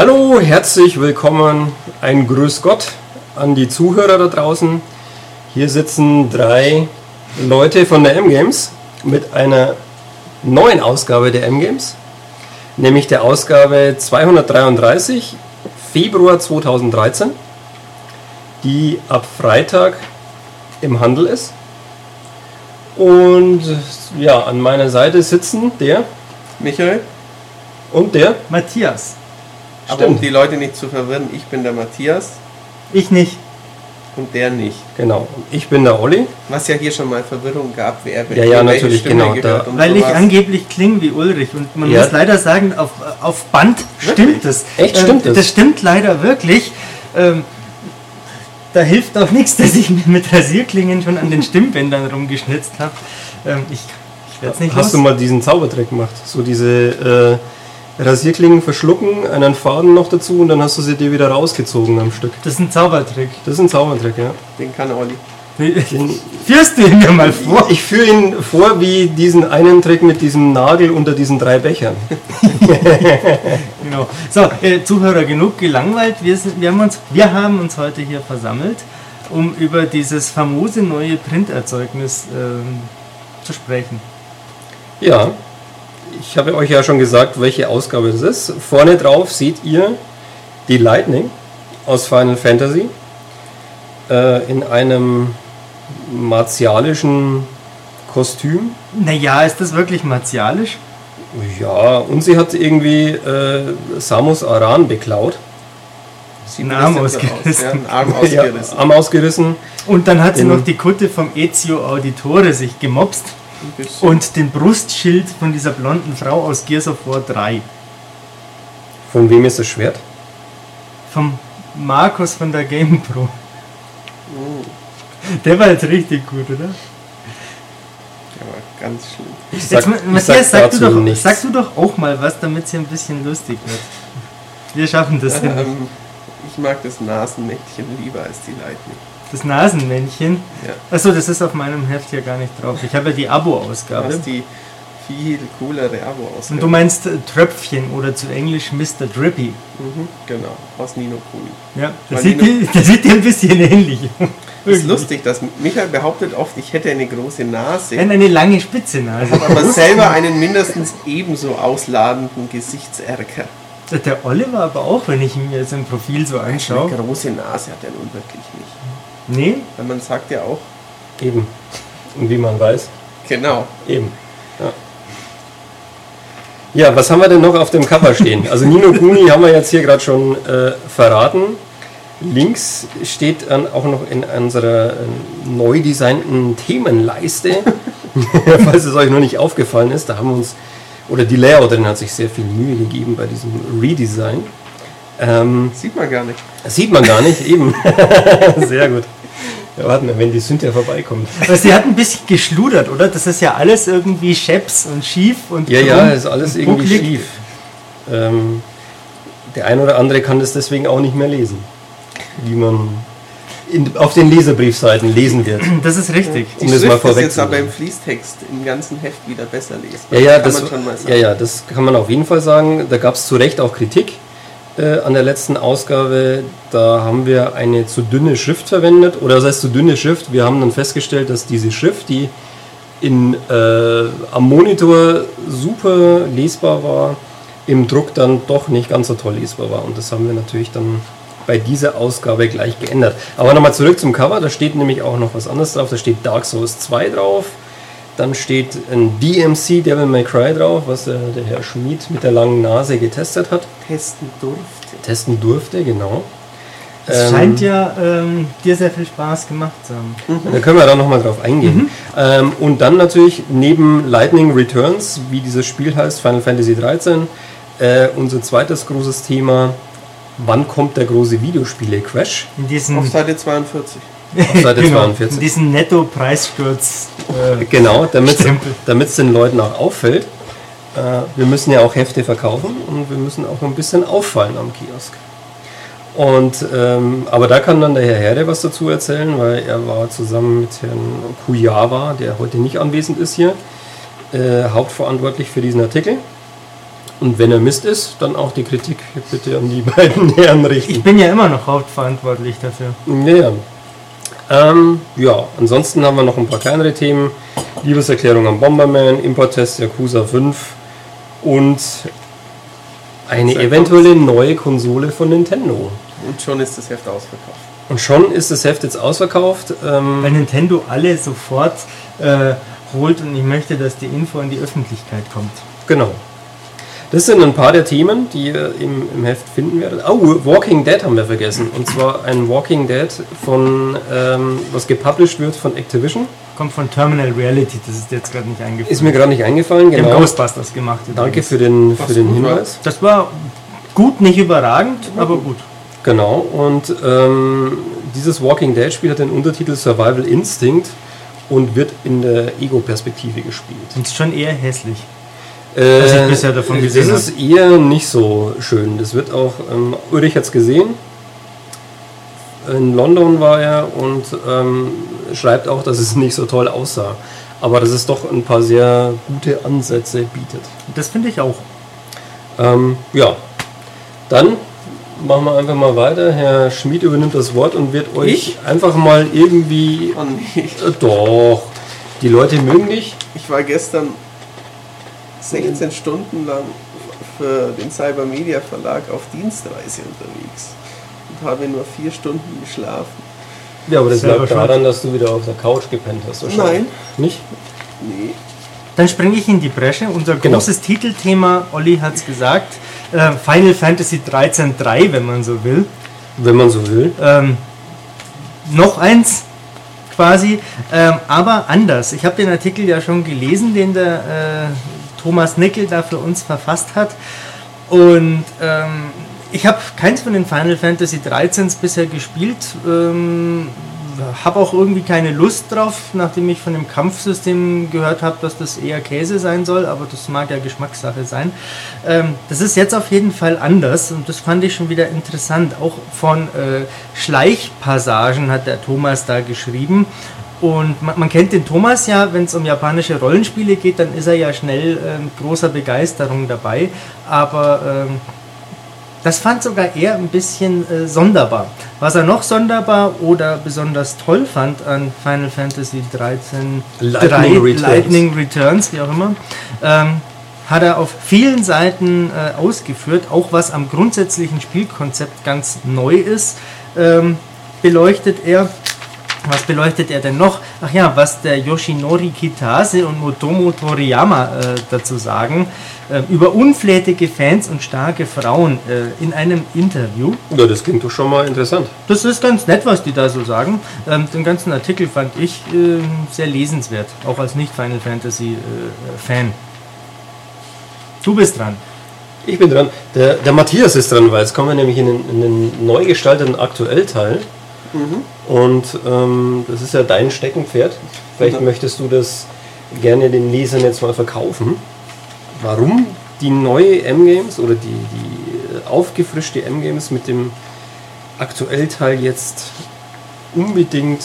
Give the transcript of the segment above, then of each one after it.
Hallo, herzlich willkommen, ein Grüß Gott an die Zuhörer da draußen. Hier sitzen drei Leute von der M-Games mit einer neuen Ausgabe der M-Games, nämlich der Ausgabe 233, Februar 2013, die ab Freitag im Handel ist. Und ja, an meiner Seite sitzen der Michael, und der. Matthias. Aber um Stimmt. die Leute nicht zu verwirren, ich bin der Matthias Ich nicht. und der nicht. Genau. Und Ich bin der Olli. Was ja hier schon mal Verwirrung gab, wer Ja, ja, natürlich, Stimme genau, gehört da- Weil ich sowas. angeblich klinge wie Ulrich und man Ja. muss leider sagen, auf, auf Band stimmt es. Echt, stimmt ähm, es? Das stimmt leider wirklich. Ähm, da hilft auch nichts, dass ich mir mit Rasierklingen schon an den Stimmbändern rumgeschnitzt habe. Ähm, ich ich werde es nicht Hast los. du mal diesen Zaubertrick gemacht? So diese äh, Rasierklingen verschlucken, einen Faden noch dazu und dann hast du sie dir wieder rausgezogen am Stück. Das ist ein Zaubertrick. Das ist ein Zaubertrick, ja. Den kann Olli. Den, Führst du ihn mir mal vor? ich führe ihn vor wie diesen einen Trick mit diesem Nagel unter diesen drei Bechern. Genau. So, äh, Zuhörer, genug gelangweilt. Wir, sind, wir, haben uns, wir haben uns heute hier versammelt, um über dieses famose neue Printerzeugnis ähm, zu sprechen. Ja, ich habe euch ja schon gesagt, welche Ausgabe das ist. Vorne drauf seht ihr die Lightning aus Final Fantasy äh, in einem martialischen Kostüm. Naja, ist das wirklich martialisch? Ja, und sie hat irgendwie äh, Samus Aran beklaut. Sieht Ein ein Arm so aus, ausgerissen. Ja, ein Arm Ja, ausgerissen. Arm ausgerissen. Und dann hat sie noch die Kutte vom Ezio Auditore sich bisschen. Und den Brustschild von dieser blonden Frau aus Gears of War 3. Von wem ist das Schwert? Vom Markus von der Game Pro. Oh, Der war jetzt richtig gut, oder? der war ganz schlimm. Ich Jetzt, ich Matthias, sag, du dazu doch, nichts. sag du doch auch mal was, damit es hier ein bisschen lustig wird. Wir schaffen das. Ähm, ich mag das Nasenmännchen lieber als die Lightning. Das Nasenmännchen. Ja. Achso, das ist auf meinem Heft hier gar nicht drauf. Ich habe ja die Abo-Ausgabe. hast die viel coolere abo aus. Und du meinst äh, Tröpfchen oder zu Englisch Mr. Drippy. Mhm, genau, aus Nino Kuni. Ja, das sieht, die dir, das sieht dir ein bisschen ähnlich. Das ist lustig, dass Michael behauptet oft, ich hätte eine große Nase. Eine, eine lange spitze Nase. aber selber einen mindestens ebenso ausladenden Gesichtserker. Der Oliver aber auch, wenn ich mir sein Profil so Eine anschaue. große Nase hat er nun wirklich nicht. Nee, Weil man sagt ja auch, Eben. Und wie man weiß, genau, eben. Ja. ja, was haben wir denn noch auf dem Cover stehen? Also Nino Kuni haben wir jetzt hier gerade schon äh, verraten. Links steht dann auch noch in unserer äh, neu designten Themenleiste, falls es euch noch nicht aufgefallen ist, da haben wir uns, oder die Layouterin hat sich sehr viel Mühe gegeben bei diesem Redesign. Ähm, sieht man gar nicht. das sieht man gar nicht, eben. sehr gut. Ja, warten wir, wenn die Sünder vorbeikommt. aber sie hat ein bisschen geschludert, oder? Das ist ja alles irgendwie scheps und schief und Ja, ja, ist alles irgendwie bucklig. schief. Ähm, der ein oder andere kann das deswegen auch nicht mehr lesen, wie man in, auf den Leserbriefseiten lesen wird. Das ist richtig. Die Um das mal Schrift ist jetzt aber im Fließtext im ganzen Heft wieder besser lesbar. Ja, ja, kann das, man schon mal sagen. ja, ja, das kann man auf jeden Fall sagen. Da gab es zu Recht auch Kritik äh, an der letzten Ausgabe. Da haben wir eine zu dünne Schrift verwendet. Oder das heißt zu dünne Schrift. Wir haben dann festgestellt, dass diese Schrift, die in, äh, am Monitor super lesbar war, im Druck dann doch nicht ganz so toll lesbar war. Und das haben wir natürlich dann bei dieser Ausgabe gleich geändert. Aber nochmal zurück zum Cover. Da steht nämlich auch noch was anderes drauf. Da steht Dark Souls 2 drauf. Dann steht ein DMC Devil May Cry drauf, was äh, der Herr Schmid mit der langen Nase getestet hat. Testen durfte. Testen durfte, genau. Es Ähm, scheint ja ähm, dir sehr viel Spaß gemacht zu haben. Da können wir da nochmal drauf eingehen. Ähm, und dann natürlich neben Lightning Returns, wie dieses Spiel heißt, Final Fantasy 13, äh, unser zweites großes Thema, wann kommt der große Videospiele-Crash? In diesem, Auf Seite 42. Auf Seite genau, 42. in diesem Netto-Preissturz. Äh, Genau, damit es den Leuten auch auffällt. Äh, wir müssen ja auch Hefte verkaufen und wir müssen auch ein bisschen auffallen am Kiosk. Und, ähm, aber da kann dann der Herr Herde was dazu erzählen, weil er war zusammen mit Herrn Kujawa, der heute nicht anwesend ist hier, äh, hauptverantwortlich für diesen Artikel. Und wenn er Mist ist, dann auch die Kritik bitte an die beiden Herren richten. Ich bin ja immer noch hauptverantwortlich dafür. Ja, ja. Ähm, ja, ansonsten haben wir noch ein paar kleinere Themen. Liebeserklärung am Bomberman, Importtest Yakuza 5 und eine Sehr eventuelle neue Konsole von Nintendo. Und schon ist das Heft ausverkauft. Und schon ist das Heft jetzt ausverkauft. Ähm, Weil Nintendo alle sofort äh, holt und ich möchte, dass die Info an die Öffentlichkeit kommt. Genau. Das sind ein paar der Themen, die ihr im, im Heft finden werdet. Oh, Walking Dead haben wir vergessen. Und zwar ein Walking Dead von, ähm, was gepublished wird von Activision. Kommt von Terminal Reality, das ist jetzt gerade nicht eingefallen. Ist mir gerade nicht eingefallen, Die haben genau. Ghostbusters gemacht. Danke übrigens. für den, für den. Hinweis. Das war gut, nicht überragend, aber gut. Genau, und ähm, dieses Walking Dead Spiel hat den Untertitel Survival Instinct und wird in der Ego-Perspektive gespielt. Und ist schon eher hässlich. Äh, Was ich bisher davon gesehen Das ist eher nicht so schön. Das wird auch, ähm, Ulrich hat es gesehen. In London war er und ähm, schreibt auch, dass es nicht so toll aussah. Aber dass es doch ein paar sehr gute Ansätze bietet. Das finde ich auch. Ähm, ja, dann machen wir einfach mal weiter. Herr Schmid übernimmt das Wort und wird euch Ich? einfach mal irgendwie. Oh nee. Äh, doch, die Leute mögen dich. Ich war gestern 16 Stunden lang für den Cybermedia Verlag auf Dienstreise unterwegs und habe nur vier Stunden geschlafen. Ja, aber das lag daran, dass du wieder auf der Couch gepennt hast. wahrscheinlich. Nein. Nicht? Nee. Dann springe ich in die Bresche. Unser Genau. großes Titelthema, Olli hat es gesagt, äh, Final Fantasy 13.3, wenn man so will. Wenn man so will. Ähm, noch eins quasi, ähm, aber anders. Ich habe den Artikel ja schon gelesen, den der äh, Thomas Nickel da für uns verfasst hat. Und ähm, ich habe keins von den Final Fantasy 13s bisher gespielt. Ähm, habe auch irgendwie keine Lust drauf, nachdem ich von dem Kampfsystem gehört habe, dass das eher Käse sein soll, aber das mag ja Geschmackssache sein. Ähm, das ist jetzt auf jeden Fall anders und das fand ich schon wieder interessant. Auch von äh, Schleichpassagen hat der Thomas da geschrieben. Und man, man kennt den Thomas ja, wenn es um japanische Rollenspiele geht, dann ist er ja schnell äh, mit großer Begeisterung dabei. Aber ähm, das fand sogar er ein bisschen äh, sonderbar. Was er noch sonderbar oder besonders toll fand an Final Fantasy 13 Lightning 3, Returns. Lightning Returns, wie auch immer, ähm, hat er auf vielen Seiten äh, ausgeführt, auch was am grundsätzlichen Spielkonzept ganz neu ist, ähm, beleuchtet er. Was beleuchtet er denn noch? Ach ja, was der Yoshinori Kitase und Motomo Toriyama äh, dazu sagen, äh, über unflätige Fans und starke Frauen äh, in einem Interview. Ja, das klingt doch schon mal interessant. Das ist ganz nett, was die da so sagen. Ähm, den ganzen Artikel fand ich äh, sehr lesenswert, auch als Nicht-Final Fantasy-Fan. du bist dran. Ich bin dran. Der, der Matthias ist dran, weil jetzt kommen wir nämlich in den, in den neu gestalteten Aktuellteil. Und ähm, das ist ja dein Steckenpferd. Vielleicht Mhm. möchtest du das gerne den Lesern jetzt mal verkaufen. Warum die neue M-Games oder die, die äh, aufgefrischte M-Games mit dem Aktuellteil jetzt unbedingt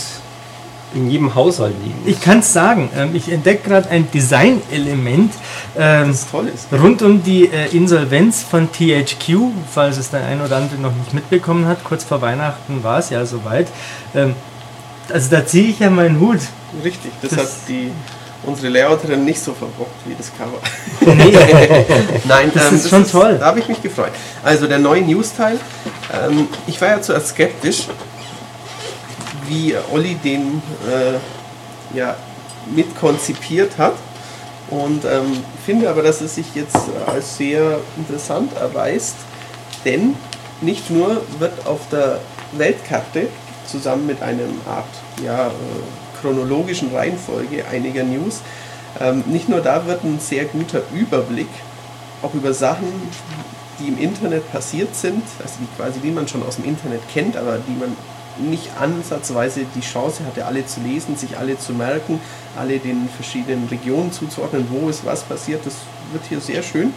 in jedem Haushalt liegen? Ich kann es sagen, ähm, ich entdecke gerade ein Designelement ähm, Das toll ist. rund um die äh, Insolvenz von THQ, falls es der ein oder andere noch nicht mitbekommen hat. Kurz vor Weihnachten war es ja soweit. Ähm, also da ziehe ich ja meinen Hut. Richtig. Das, Das- hat die, unsere Layouterin nicht so verbockt wie das Cover. Nee, Nein, Das ist schon toll. Da habe ich mich gefreut. Also der neue News-Teil. Ähm, ich war ja zuerst skeptisch, wie Olli den äh, ja, mitkonzipiert hat. Und ähm, finde aber, dass es sich jetzt als sehr interessant erweist, denn nicht nur wird auf der Weltkarte zusammen mit einem Art ja, äh, chronologischen Reihenfolge einiger News, ähm, nicht nur da wird ein sehr guter Überblick auch über Sachen, die im Internet passiert sind, also die quasi die man schon aus dem Internet kennt, aber die man nicht ansatzweise die Chance hatte, alle zu lesen, sich alle zu merken, alle den verschiedenen Regionen zuzuordnen, wo ist was passiert. Das wird hier sehr schön,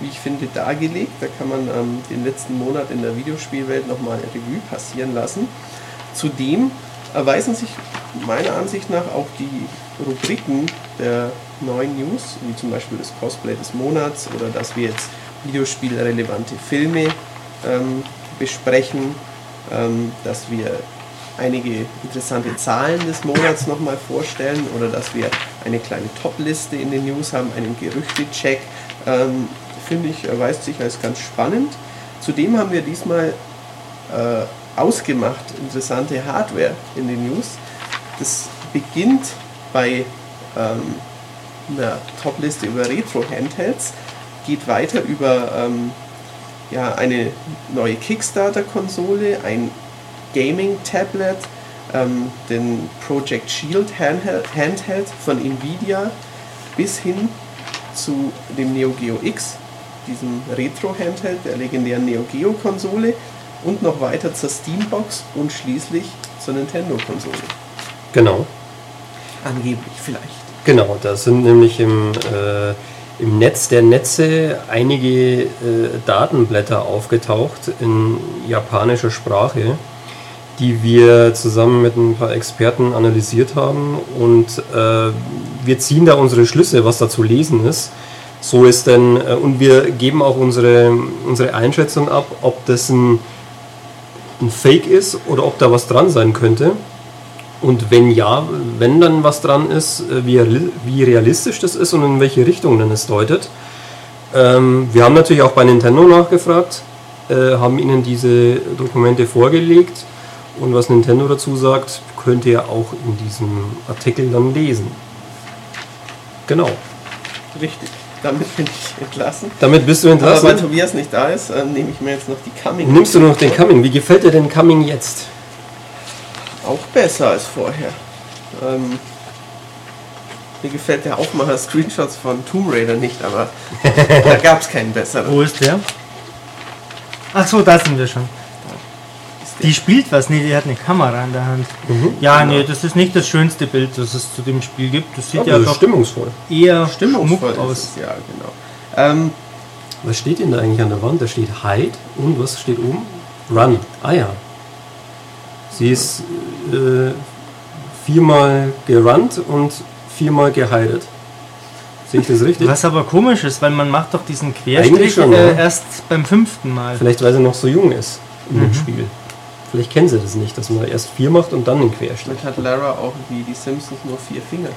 wie ich finde, dargelegt. Da kann man ähm, den letzten Monat in der Videospielwelt nochmal Revue passieren lassen. Zudem erweisen sich meiner Ansicht nach auch die Rubriken der neuen News, wie zum Beispiel das Cosplay des Monats oder dass wir jetzt videospielrelevante Filme ähm, besprechen, dass wir einige interessante Zahlen des Monats nochmal vorstellen oder dass wir eine kleine Top-Liste in den News haben, einen Gerüchte-Check. Ähm, Finde ich, erweist sich als ganz spannend. Zudem haben wir diesmal äh, ausgemacht interessante Hardware in den News. Das beginnt bei ähm, einer Top-Liste über Retro-Handhelds, geht weiter über ähm, ja, eine neue Kickstarter-Konsole, ein Gaming-Tablet, ähm, den Project Shield Handheld, von Nvidia bis hin zu dem Neo Geo X, diesem Retro-Handheld der legendären Neo Geo-Konsole und noch weiter zur Steambox und schließlich zur Nintendo-Konsole. Genau. Angeblich vielleicht. Genau, da sind nämlich im, äh, im Netz der Netze einige äh, Datenblätter aufgetaucht in japanischer Sprache, die wir zusammen mit ein paar Experten analysiert haben und äh, wir ziehen da unsere Schlüsse, was da zu lesen ist. So ist denn, äh, und wir geben auch unsere, unsere Einschätzung ab, ob das ein, ein Fake ist oder ob da was dran sein könnte. Und wenn ja, wenn dann was dran ist, äh, wie, wie realistisch das ist und in welche Richtung dann es deutet. Ähm, wir haben natürlich auch bei Nintendo nachgefragt, äh, haben ihnen diese Dokumente vorgelegt und was Nintendo dazu sagt, könnt ihr auch in diesem Artikel dann lesen. Genau. Richtig. Damit bin ich entlassen. Damit bist du entlassen. Aber weil Tobias nicht da ist, äh, nehme ich mir jetzt noch die Coming. Nimmst du noch den Coming? Wie gefällt dir denn Coming jetzt? Auch besser als vorher. Ähm, mir gefällt der Aufmacher Screenshots von Tomb Raider nicht, aber da gab es keinen besseren. Wo ist der? Ach so, da sind wir schon. Die spielt was, nee, die hat eine Kamera in der Hand. Ja, Genau. nee, das ist nicht das schönste Bild, das es zu dem Spiel gibt. Das sieht Aber ja das doch stimmungsvoll. eher Stimmungsvoll aus. es, ja, genau. Ähm, Was steht denn da eigentlich an der Wand? Da steht Hide und was steht oben? Run. Ah ja. Sie ist äh, viermal gerannt und viermal gehidet. Sehe ich das richtig? Was aber komisch ist, weil man macht doch diesen Eigentlich Querstrich schon, äh, ja. erst beim fünften Mal. Vielleicht weil sie noch so jung ist in Mhm. dem Spiel. Vielleicht kennen sie das nicht, dass man erst vier macht und dann den Querstrich. vielleicht hat Lara auch wie die Simpsons nur vier Finger.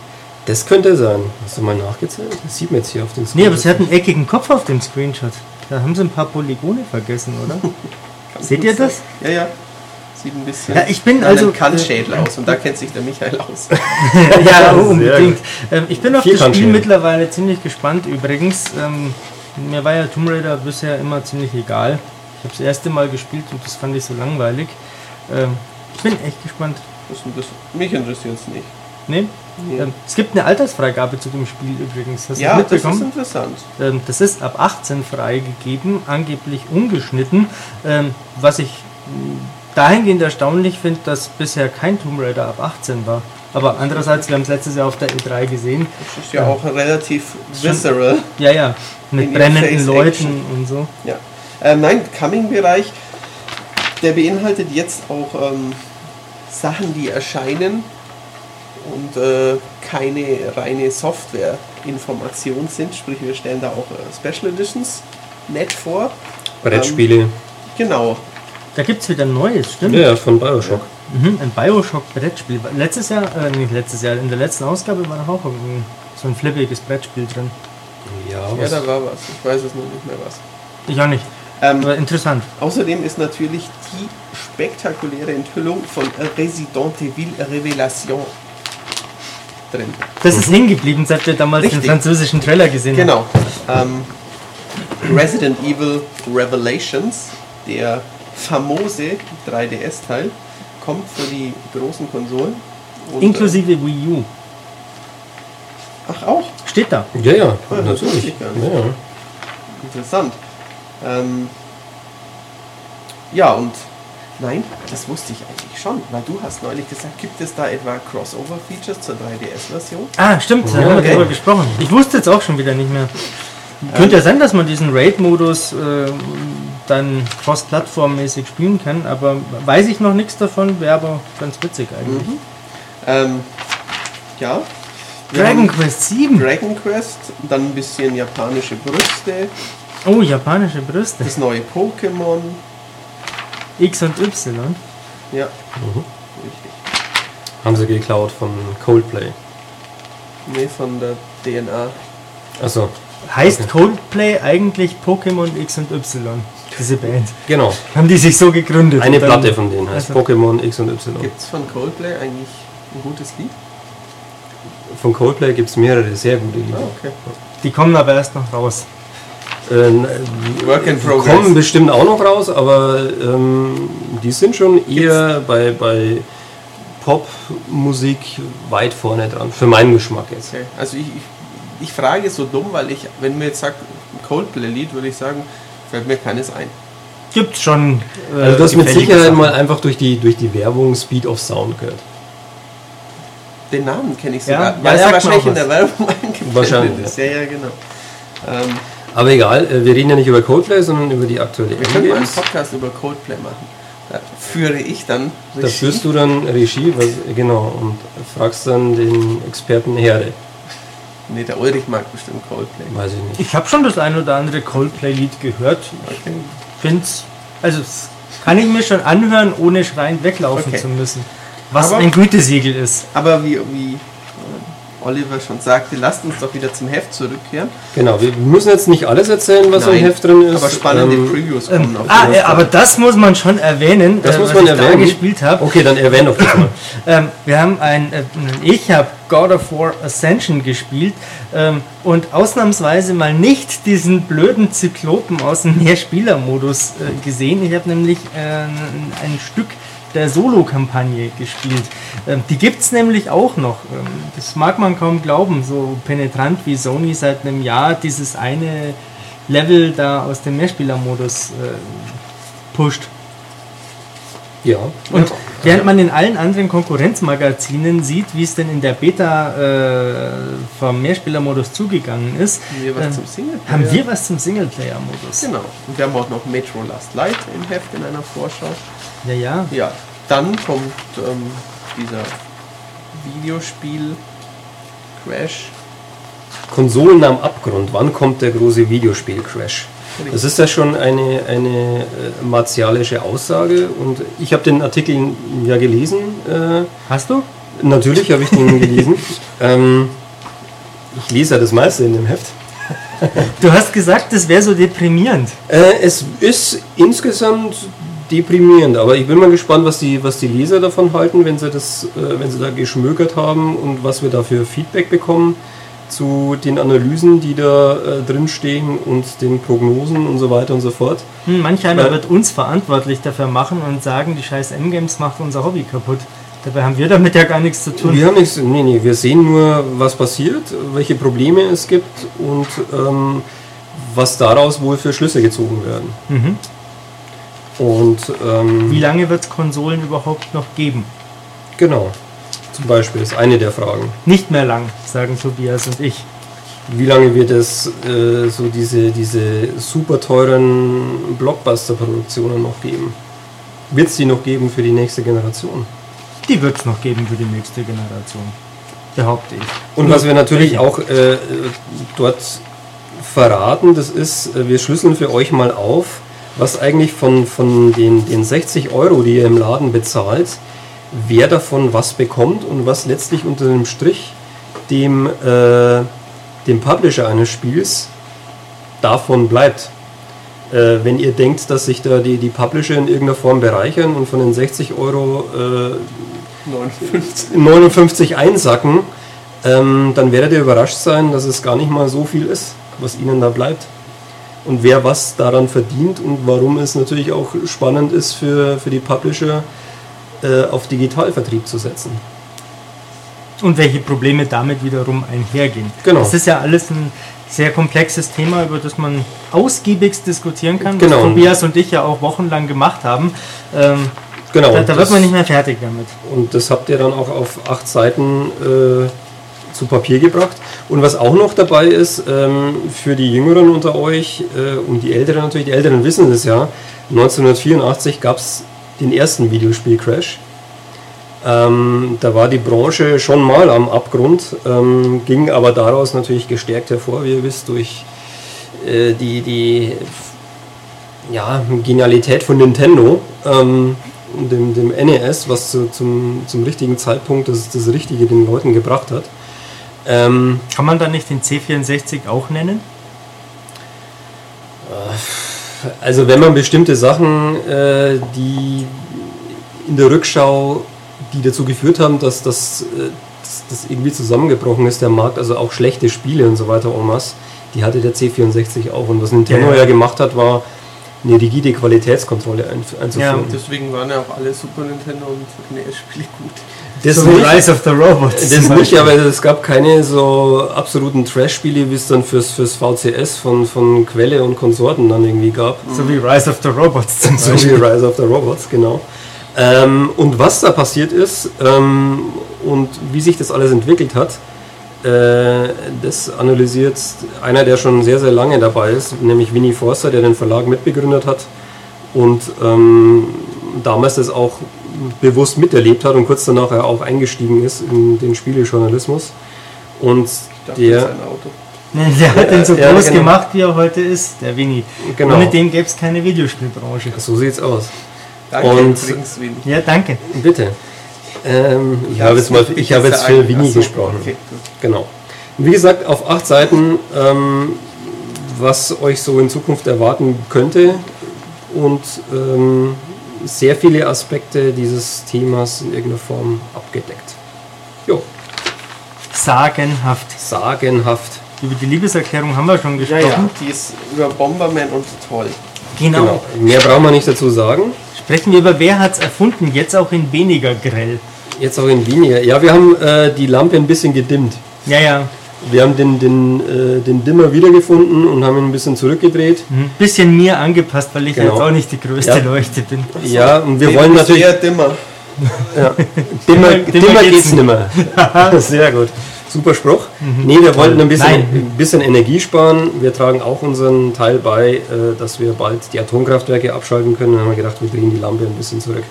Das könnte sein. Hast du mal nachgezählt? Das sieht man jetzt hier auf den Nee, aber sie hat einen eckigen Kopf auf dem Screenshot. Da haben sie ein paar Polygone vergessen, oder? Seht ihr das? Ja, ja. Sieht ein bisschen Ja, ich bin also- Kantschädel aus und da kennt sich der Michael aus. ja, unbedingt. Ähm, ich bin auf das Spiel mittlerweile ziemlich gespannt übrigens. Ähm, mir war ja Tomb Raider bisher immer ziemlich egal. Ich habe das erste Mal gespielt und das fand ich so langweilig. Ähm, ich bin echt gespannt. Das, das, mich interessiert es nicht. Nee? Nee. Ähm, es gibt eine Altersfreigabe zu dem Spiel übrigens. Hast ja, das ist interessant. Ähm, das ist ab 18 freigegeben, angeblich ungeschnitten. Ähm, was ich dahingehend erstaunlich finde, dass bisher kein Tomb Raider ab 18 war. Aber andererseits, wir haben es letztes Jahr auf der E3 gesehen. Das ist ja, Ja. auch relativ Schon- visceral. Ja, ja, mit In brennenden Leuten Action. und so. Ja. Ähm, nein, Coming-Bereich, der beinhaltet jetzt auch ähm, Sachen, die erscheinen und äh, keine reine Software-Information sind. Sprich, wir stellen da auch äh, Special Editions nett vor. Brettspiele. Genau. Da gibt es wieder ein neues, stimmt? Ja, von Bioshock. Mhm, ein Bioshock-Brettspiel. Letztes Jahr, äh, nicht letztes Jahr, in der letzten Ausgabe war da auch irgendwie so ein flippiges Brettspiel drin. Ja, Ja, was, da war was. Ich weiß es noch nicht mehr was. Ich auch nicht. Ähm, Aber interessant. Außerdem ist natürlich die spektakuläre Enthüllung von Resident Evil Revelation drin. Das ist hängen geblieben, seit wir damals den Richtig. französischen Trailer gesehen haben. Genau. Ähm, Resident Evil Revelations, der famose 3DS-Teil, kommt für die großen Konsolen. Und, Inklusive Wii U. Äh, ach, auch. Steht da. ja, ja, wusste natürlich. ich gar nicht. Ja. Interessant. Ähm, ja, und nein, das wusste ich eigentlich schon, weil du hast neulich gesagt, gibt es da etwa Crossover-Features zur 3DS-Version? Ah, stimmt, da Ja, haben wir okay. drüber gesprochen. Ich wusste jetzt auch schon wieder nicht mehr. Könnte ja sein, dass man diesen Raid-Modus äh, dann cross-plattformmäßig spielen kann, aber weiß ich noch nichts davon, wäre aber ganz witzig eigentlich. Mhm. Ähm, ja. Wir Dragon Quest 7. Dragon Quest, dann ein bisschen japanische Brüste, Oh, japanische Brüste. Das neue Pokémon. X und Y. Ja, Mhm. richtig. Haben sie geklaut von Coldplay. Nee, von der DNA. Achso, Heißt Okay. Coldplay eigentlich Pokémon X und Y? Diese Band. genau. Haben die sich so gegründet? Eine Platte von denen heißt Also- Pokémon X und Y. Gibt es von Coldplay eigentlich ein gutes Lied? Von Coldplay gibt es mehrere sehr gute Ah, Lieder. okay. Die kommen aber erst noch raus. Äh, Work in progress. kommen bestimmt auch noch raus, aber ähm, die sind schon eher bei, bei Popmusik weit vorne dran. Für meinen Geschmack jetzt. Okay. Also ich, ich, ich frage so dumm, weil ich, wenn mir jetzt sagt, ein Coldplay-Lied, würde ich sagen, fällt mir keines ein. Gibt schon. äh, Also das mit Sicherheit Sachen. mal einfach durch die, durch die Werbung Speed of Sound gehört. Den Namen kenne ich Ja, sogar, ja, weil er sagt mir wahrscheinlich in der Werbung eingeblendet Wahrscheinlich, ist. Ja, ja, genau. Ähm, Aber egal, äh, wir reden ja nicht über Coldplay, sondern über die aktuelle wir können mal einen. Podcast über Coldplay machen. Da führe ich dann Da Regie. führst du dann Regie, was, genau, und fragst dann den Experten Herde. Nee, der Ulrich mag bestimmt Coldplay. Weiß ich nicht. Ich habe schon das ein oder andere Coldplay-Lied gehört. Okay. Find's, also das kann ich mir schon anhören, ohne schreiend weglaufen Okay. zu müssen. Was Aber- ein Gütesiegel ist. Aber wie, wie Oliver schon sagte, lasst uns doch wieder zum Heft zurückkehren. Genau, wir müssen jetzt nicht alles erzählen, was Nein, im Heft drin ist. Aber spannende Ähm, Previews Ähm, kommen auf ah, äh, aber das muss man schon erwähnen, Das äh, muss was man ich da erwähnen. gespielt habe. Okay, dann erwähne doch das mal. Ähm, wir haben ein, äh, ich habe God of War Ascension gespielt ähm, und ausnahmsweise mal nicht diesen blöden Zyklopen aus dem Mehrspieler-Modus äh, gesehen. Ich habe nämlich äh, ein Stück der Solo-Kampagne gespielt. Ähm, die gibt es nämlich auch noch. Ähm, das mag man kaum glauben, so penetrant wie Sony seit einem Jahr dieses eine Level da aus dem Mehrspieler-Modus äh, pusht. Ja. Und während man in allen anderen Konkurrenzmagazinen sieht, wie es denn in der Beta äh, vom Mehrspielermodus zugegangen ist, Haben wir was zum Singleplayer? haben wir was zum Singleplayer-Modus. Genau. Und wir haben auch noch Metro Last Light im Heft in einer Vorschau. Ja, ja. Ja, dann kommt ähm, dieser Videospiel Crash. Konsolen am Abgrund. Wann kommt der große Videospiel-Crash? Das ist ja schon eine, eine äh, martialische Aussage und ich habe den Artikel ja gelesen. Äh, Hast du? natürlich habe ich den gelesen. ähm, ich lese ja das meiste in dem Heft. Du hast gesagt, das wäre so deprimierend. Äh, es ist insgesamt deprimierend, aber ich bin mal gespannt, was die, was die Leser davon halten, wenn sie, das, äh, wenn sie da geschmökert haben und was wir da für Feedback bekommen zu den Analysen, die da äh, drin stehen und den Prognosen und so weiter und so fort. Hm, manch einer Weil- wird uns verantwortlich dafür machen und sagen, die scheiß M-Games macht unser Hobby kaputt. Dabei haben wir damit ja gar nichts zu tun. Wir haben nichts, nee, nee, wir sehen nur, was passiert, welche Probleme es gibt und ähm, was daraus wohl für Schlüsse gezogen werden. Mhm. Und ähm, Wie lange wird es Konsolen überhaupt noch geben? genau, zum Beispiel ist eine der Fragen. Nicht mehr lang, sagen Tobias und ich. Wie lange wird es äh, so diese, diese super teuren Blockbuster-Produktionen noch geben? Wird es die noch geben für die nächste Generation? Die wird es noch geben für die nächste Generation. Behaupte ich. Und was wir natürlich auch äh, dort verraten, das ist, äh, wir schlüsseln für euch mal auf, was eigentlich von, von den, den 60 Euro, die ihr im Laden bezahlt, wer davon was bekommt und was letztlich unter dem Strich dem, äh, dem Publisher eines Spiels davon bleibt. Äh, wenn ihr denkt, dass sich da die, die Publisher in irgendeiner Form bereichern und von den 60 Euro äh, 59. 59 einsacken, ähm, dann werdet ihr überrascht sein, dass es gar nicht mal so viel ist, was ihnen da bleibt. Und wer was daran verdient und warum es natürlich auch spannend ist für, für die Publisher, äh, auf Digitalvertrieb zu setzen. Und welche Probleme damit wiederum einhergehen. Genau. Das ist ja alles ein sehr komplexes Thema, über das man ausgiebigst diskutieren kann, Genau. was Tobias und ich ja auch wochenlang gemacht haben. Ähm, Genau. da da wird man nicht mehr fertig damit. Und das habt ihr dann auch auf acht Seiten äh, zu Papier gebracht. Und was auch noch dabei ist, ähm, für die Jüngeren unter euch äh, und die Älteren natürlich, die Älteren wissen das ja, 1984 gab es den ersten Videospiel-Crash. Ähm, da war die Branche schon mal am Abgrund, ähm, ging aber daraus natürlich gestärkt hervor, wie ihr wisst, durch äh, die, die ja, Genialität von Nintendo, ähm, dem, dem NES, was zu, zum, zum richtigen Zeitpunkt das, das Richtige den Leuten gebracht hat. Ähm, Kann man da nicht den C64 auch nennen? also wenn man bestimmte Sachen, äh, die in der Rückschau, die dazu geführt haben, dass das, äh, dass das irgendwie zusammengebrochen ist, der Markt, also auch schlechte Spiele und so weiter, masse, die hatte der C64 auch. Und was Nintendo Ja. ja gemacht hat, war eine rigide Qualitätskontrolle einzuführen. Deswegen waren ja auch alle Super Nintendo und NES-Spiele gut. Das so nicht, Rise of the Robots. das nicht, Beispiel. aber es gab keine so absoluten Trash-Spiele, wie es dann fürs, fürs VCS von, von Quelle und Konsorten dann irgendwie gab. So wie Rise of the Robots zum So wie Beispiel. Rise of the Robots, genau. Ähm, und was da passiert ist ähm, und wie sich das alles entwickelt hat, äh, das analysiert einer, der schon sehr, sehr lange dabei ist, nämlich Winnie Forster, der den Verlag mitbegründet hat und ähm, damals das auch bewusst miterlebt hat und kurz danach er auch eingestiegen ist in den Spielejournalismus. Und Ich dachte, der, Der hat den so Ja, groß genau. gemacht, wie er heute ist, der Winnie. Genau. Und mit dem gäbe es keine Videospielbranche. so sieht's aus. Danke Und- übrigens, Winnie. Ja, danke. Bitte. Ähm, ich habe jetzt, mal, ich habe jetzt für Winnie Achso, gesprochen. okay. Genau. Wie gesagt, auf acht Seiten, ähm, was euch so in Zukunft erwarten könnte und ähm, sehr viele Aspekte dieses Themas in irgendeiner Form abgedeckt. Jo, Sagenhaft. sagenhaft. Über die Liebeserklärung haben wir schon Ja, gesprochen. ja, die ist über Bomberman und toll. Genau. Genau. Mehr braucht man nicht dazu sagen. Sprechen wir über wer hat es erfunden, jetzt auch in weniger grell. Jetzt auch in weniger. Ja, wir haben äh, die Lampe ein bisschen gedimmt. Ja, ja. Wir haben den, den, äh, den Dimmer wiedergefunden und haben ihn ein bisschen zurückgedreht. Ein bisschen mir angepasst, weil ich ja Genau. jetzt auch nicht die größte Ja. Leuchte bin. Ja, und wir wollen natürlich. eher dimmer. Ja. Dimmer, Dimmer- dimmer geht's geht's nimmer. Sehr gut. Super Spruch. Nee, wir wollten ein bisschen, ein bisschen Energie sparen. Wir tragen auch unseren Teil bei, äh, dass wir bald die Atomkraftwerke abschalten können. Dann haben wir gedacht, wir drehen die Lampe ein bisschen zurück.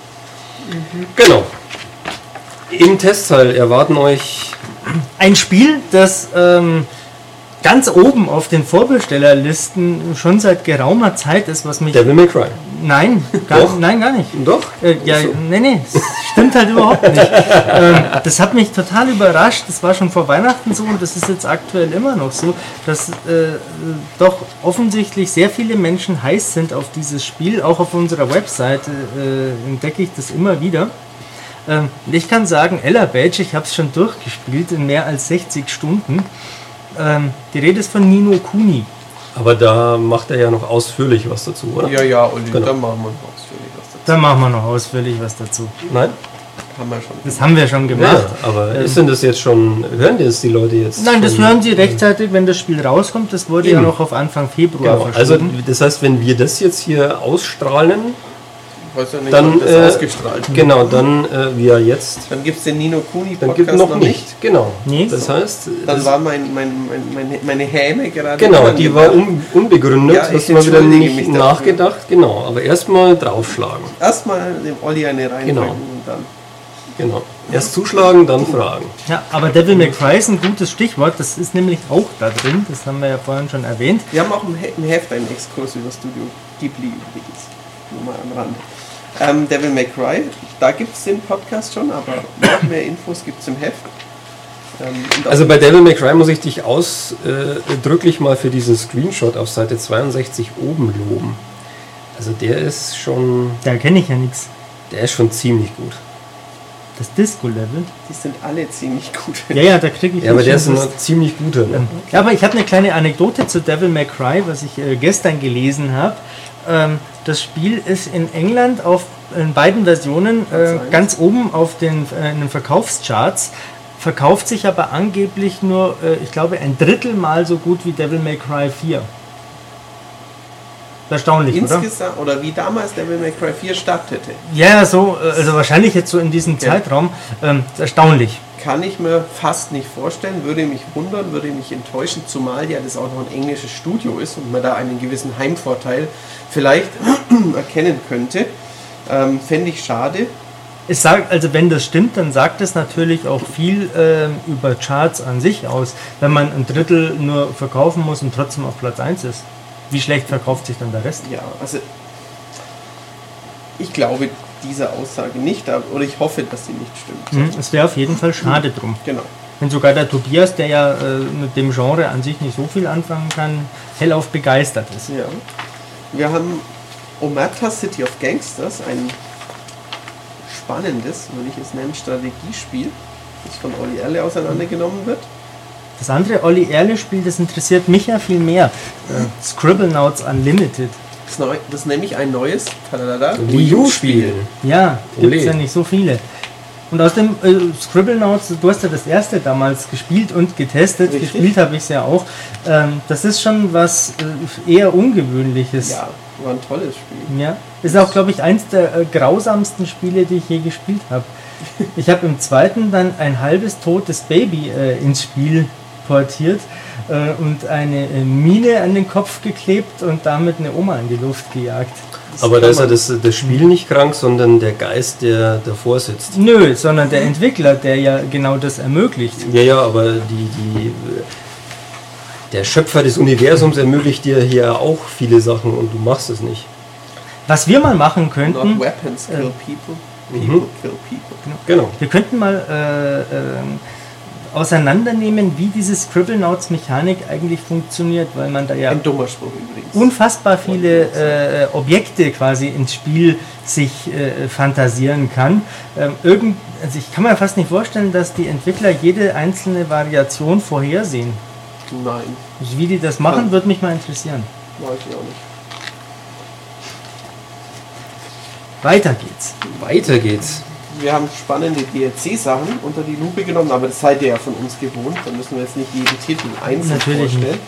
Genau. Im Testteil erwarten euch Ein Spiel, das ähm, ganz oben auf den Vorbestellerlisten schon seit geraumer Zeit ist, was mich. Devil May Cry. Nein, gar, Doch. nein, gar nicht. Doch? Äh, ja, So. nee, nee, das stimmt halt überhaupt nicht. ähm, das hat mich total überrascht. Das war schon vor Weihnachten so und das ist jetzt aktuell immer noch so, dass äh, doch offensichtlich sehr viele Menschen heiß sind auf dieses Spiel. Auch auf unserer Webseite äh, entdecke ich das immer wieder. Ähm, und ich kann sagen, Ella Badge, ich habe es schon durchgespielt in mehr als 60 Stunden. Ähm, die Rede ist von Nino Kuni. Aber da macht er ja noch ausführlich was dazu, oder? Ja, ja, Olli, Genau. da machen wir noch ausführlich was dazu. Da machen wir noch ausführlich was dazu. Nein? Haben wir schon. Das haben wir schon Ja, gemacht. aber ist denn das jetzt schon, hören das die Leute jetzt? Nein, das schon? hören Sie rechtzeitig, wenn das Spiel rauskommt. Das wurde ja Eben. noch auf Anfang Februar Genau. Also verschoben. das heißt, wenn wir das jetzt hier ausstrahlen, weiß ja nicht, Dann, ob das äh, ausgestrahlt genau, dann äh, wir jetzt, Dann gibt es den Nino Kuni dann Podcast gibt noch nicht, genau. Nee. Das heißt, Dann das, war mein, mein, mein, meine, meine Häme gerade. genau, die war un, unbegründet, Ja, ich hast du mal wieder nicht nachgedacht, genau. Aber erstmal draufschlagen, Erstmal dem Olli eine reindrücken Genau. und dann. genau. Erst zuschlagen, dann fragen. Ja, aber Devil May Cry ist ein gutes Stichwort. Das ist nämlich auch da drin. Das haben wir ja vorhin schon erwähnt. Wir haben auch im Heft einen Exkurs über Studio Ghibli übrigens. Nur mal am Rand. Ähm, Devil May Cry, da gibt es den Podcast schon, aber noch mehr Infos gibt es im Heft. Ähm, Also bei Devil May Cry muss ich dich ausdrücklich mal für diesen Screenshot auf Seite 62 oben loben. Also der ist schon, Da kenne ich ja nichts. der ist schon ziemlich gut. Das Disco-Level. die sind alle ziemlich gut. Ja, ja, da kriege ich Ja, aber der ist ein ziemlich guter. Ne? Ja, aber ich habe eine kleine Anekdote zu Devil May Cry, was ich äh, gestern gelesen habe. Ähm, das Spiel ist in England auf in beiden Versionen äh, ganz oben auf den, äh, in den Verkaufscharts, verkauft sich aber angeblich nur, äh, ich glaube, ein Drittel mal so gut wie Devil May Cry 4. Erstaunlich, oder? Insgesamt, oder wie damals Devil May Cry 4 startete, Ja, so, äh, also wahrscheinlich jetzt so in diesem Ja. Zeitraum. Ähm, erstaunlich. kann ich mir fast nicht vorstellen, würde mich wundern, würde mich enttäuschen, zumal ja das auch noch ein englisches Studio ist und man da einen gewissen Heimvorteil vielleicht erkennen könnte. Ähm, Fände ich schade. Es sagt, also wenn das stimmt, dann sagt es natürlich auch viel ähm, über Charts an sich aus, wenn man ein Drittel nur verkaufen muss und trotzdem auf Platz 1 ist. Wie schlecht verkauft sich dann der Rest? Ja, also ich glaube dieser Aussage nicht, oder ich hoffe, dass sie nicht stimmt. Mhm. Es wäre auf jeden Fall schade drum. Genau. Wenn sogar der Tobias, der ja äh, mit dem Genre an sich nicht so viel anfangen kann, hellauf begeistert ist. Ja. Wir haben Omata City of Gangsters, ein spannendes, würde ich es nennen, Strategiespiel, das von Olli Erle auseinandergenommen wird. Das andere Olli Erle Spiel, das interessiert mich ja viel mehr. Äh, Scribblenauts Unlimited. Das, neu, das ist nämlich ein neues Wii U-Spiel. Ja, gibt es ja nicht so viele. Und aus dem äh, Scribblenauts, du hast ja das erste damals gespielt und getestet. Richtig. Gespielt habe ich es ja auch. Ähm, das ist schon was äh, eher Ungewöhnliches. Ja, war ein tolles Spiel. Ja, ist auch, glaube ich, eins der äh, grausamsten Spiele, die ich je gespielt habe. Ich habe im zweiten dann ein halbes totes Baby äh, ins Spiel portiert äh, und eine äh, Mine an den Kopf geklebt und damit eine Oma in die Luft gejagt. Aber da ist ja das, das Spiel nicht krank, sondern der Geist, der davor sitzt. Nö, sondern der Entwickler, der ja genau das ermöglicht. Ja, ja, aber die, die, äh, der Schöpfer des Universums ermöglicht dir hier auch viele Sachen und du machst es nicht. Was wir mal machen Not könnten, weapons kill äh, people, mhm. people kill people. Genau. wir könnten mal äh, ähm, auseinandernehmen, wie diese Scribblenauts-Mechanik eigentlich funktioniert, weil man da ja Ein dummer Spruch übrigens. unfassbar viele äh, Objekte quasi ins Spiel sich äh, fantasieren kann. Ähm, irgend, also ich kann mir fast nicht vorstellen, dass die Entwickler jede einzelne Variation vorhersehen. Nein, Also wie die das machen, würde mich mal interessieren. weiß ich auch nicht. Weiter geht's. Weiter geht's. Wir haben spannende DLC-Sachen unter die Lupe genommen, aber das seid ihr ja von uns gewohnt. Da müssen wir jetzt nicht jeden Titel einzeln Natürlich vorstellen.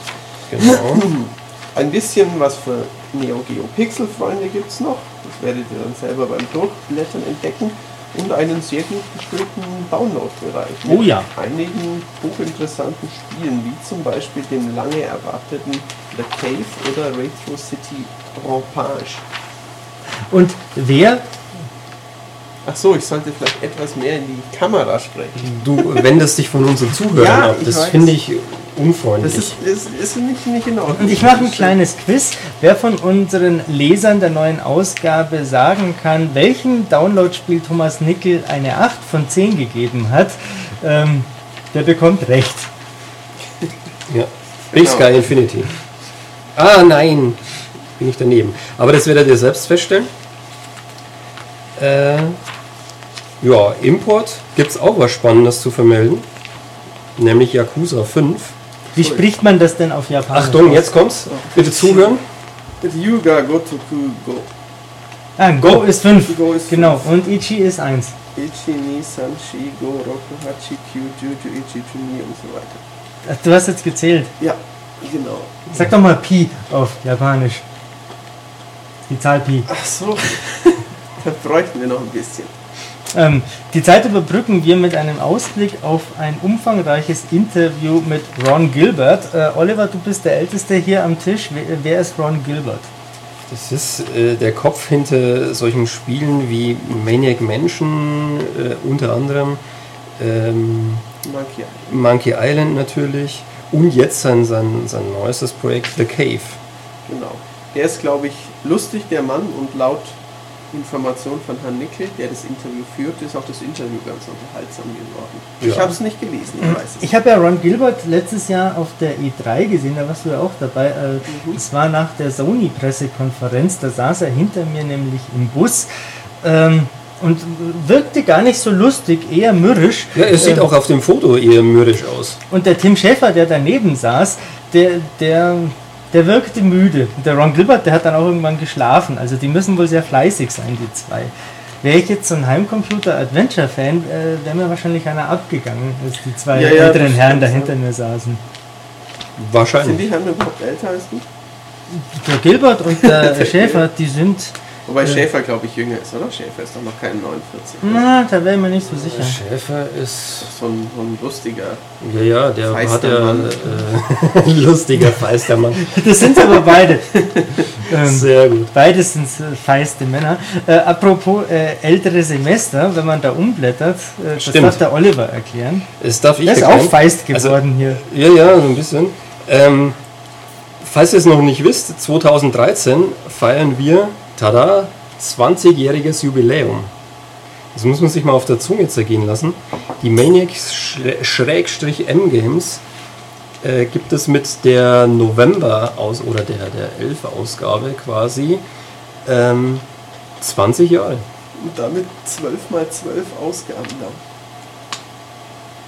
Genau. Ein bisschen was für Neo Geo Pixel-Freunde gibt es noch. Das werdet ihr dann selber beim Durchblättern entdecken. Und einen sehr gut gefüllten Download-Bereich. Oh ja. Einigen hochinteressanten Spielen, wie zum Beispiel dem lange erwarteten The Cave oder Retro City Rampage. Und wer, Ach so, ich sollte vielleicht etwas mehr in die Kamera sprechen. Du wendest dich von unseren Zuhörern Ja, ab. Das finde ich Das unfreundlich. ist, ist, ist nicht, nicht in Ordnung. und ich mache ein kleines Quiz, wer von unseren Lesern der neuen Ausgabe sagen kann, welchem Download-Spiel Thomas Nickel eine 8 von 10 gegeben hat, ähm, der bekommt recht. Ja. Big Genau. Sky Infinity. Ah, nein. Bin ich daneben. Aber das werdet ihr selbst feststellen. Äh, ja, Import gibt es auch was Spannendes zu vermelden. Nämlich Yakuza 5. Wie spricht man das denn auf Japanisch? Achtung, jetzt kommt's. Bitte zuhören. Yuga Gotoku Go. Ah, Go ist 5. Go ist Genau, und Ichi ist 1. Ichi, ni, Sanshi, Go, Roku, Hachi, Kyu, Juju, Ichi, Chuni und so weiter. Du hast jetzt gezählt. Ja, genau. Sag doch mal Pi auf Japanisch. Die Zahl Pi. Ach so, da bräuchten wir noch ein bisschen. Ähm, die Zeit überbrücken wir mit einem Ausblick auf ein umfangreiches Interview mit Ron Gilbert. Äh, Oliver, du bist der Älteste hier am Tisch. Wer, wer ist Ron Gilbert? Das ist äh, der Kopf hinter solchen Spielen wie Maniac Mansion, äh, unter anderem ähm, Monkey Island. Monkey Island natürlich und jetzt sein, sein, sein neuestes Projekt The Cave. Genau. Der ist, glaube ich, lustig, der Mann, und laut Information von Herrn Nickel, der das Interview führt, ist auch das Interview ganz unterhaltsam geworden. Ich Ja. habe es nicht gelesen, ich weiß es. Ich habe ja Ron Gilbert letztes Jahr auf der E3 gesehen, da warst du ja auch dabei. Äh, Es war nach der Sony-Pressekonferenz, da saß er hinter mir nämlich im Bus ähm, und wirkte gar nicht so lustig, eher mürrisch. Ja, es sieht Ähm, auch auf dem Foto eher mürrisch aus. Und der Tim Schäfer, der daneben saß, der, der, der wirkte müde. Und der Ron Gilbert, der hat dann auch irgendwann geschlafen. Also die müssen wohl sehr fleißig sein, die zwei. Wäre ich jetzt so ein Heimcomputer-Adventure-Fan, äh, wäre mir wahrscheinlich einer abgegangen, als die zwei Ja, ja, älteren Herren da stimmt, hinter mir saßen. Sind Wahrscheinlich. die Herren überhaupt älter als du? Der Gilbert und der Schäfer, die sind, Wobei Ja. Schäfer, glaube ich, jünger ist, oder? Schäfer ist doch noch kein 49. na, da wäre ich mir nicht so sicher. Schäfer ist. So ein, so ein lustiger. Ja, ja, der Feister hat ja. Mann. Äh, lustiger, feister Mann. Das sind aber beide. ähm, Sehr gut. Beides sind äh, feiste Männer. Äh, apropos äh, ältere Semester, wenn man da umblättert, äh, das Stimmt. darf der Oliver erklären. Das darf ich Der ist auch feist Also- geworden hier. Ja, ja, so ein bisschen. Ähm, falls ihr es noch nicht wisst, 2013 feiern wir, tada, 20-jähriges Jubiläum. Das muss man sich mal auf der Zunge zergehen lassen. Die Maniac-M-Games äh, gibt es mit der November aus oder der, der 11 Ausgabe quasi ähm, 20 Jahre. Und damit 12 mal 12 Ausgaben lang.